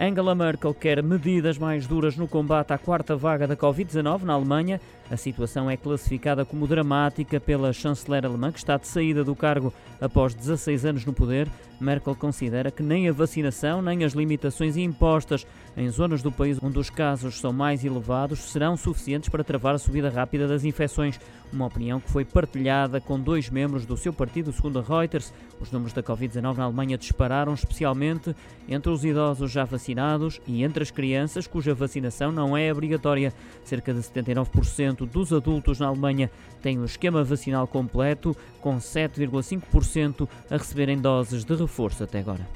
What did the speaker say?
Angela Merkel quer medidas mais duras no combate à quarta vaga da Covid-19 na Alemanha. A situação é classificada como dramática pela chanceler alemã, que está de saída do cargo após 16 anos no poder. Merkel considera que nem a vacinação nem as limitações impostas em zonas do país onde os casos são mais elevados serão suficientes para travar a subida rápida das infecções. Uma opinião que foi partilhada com dois membros do seu partido, segundo a Reuters. Os números da Covid-19 na Alemanha dispararam, especialmente entre os idosos já vacinados e entre as crianças cuja vacinação não é obrigatória. Cerca de 79% dos adultos na Alemanha têm o esquema vacinal completo, com 7,5% a receberem doses de reforço até agora.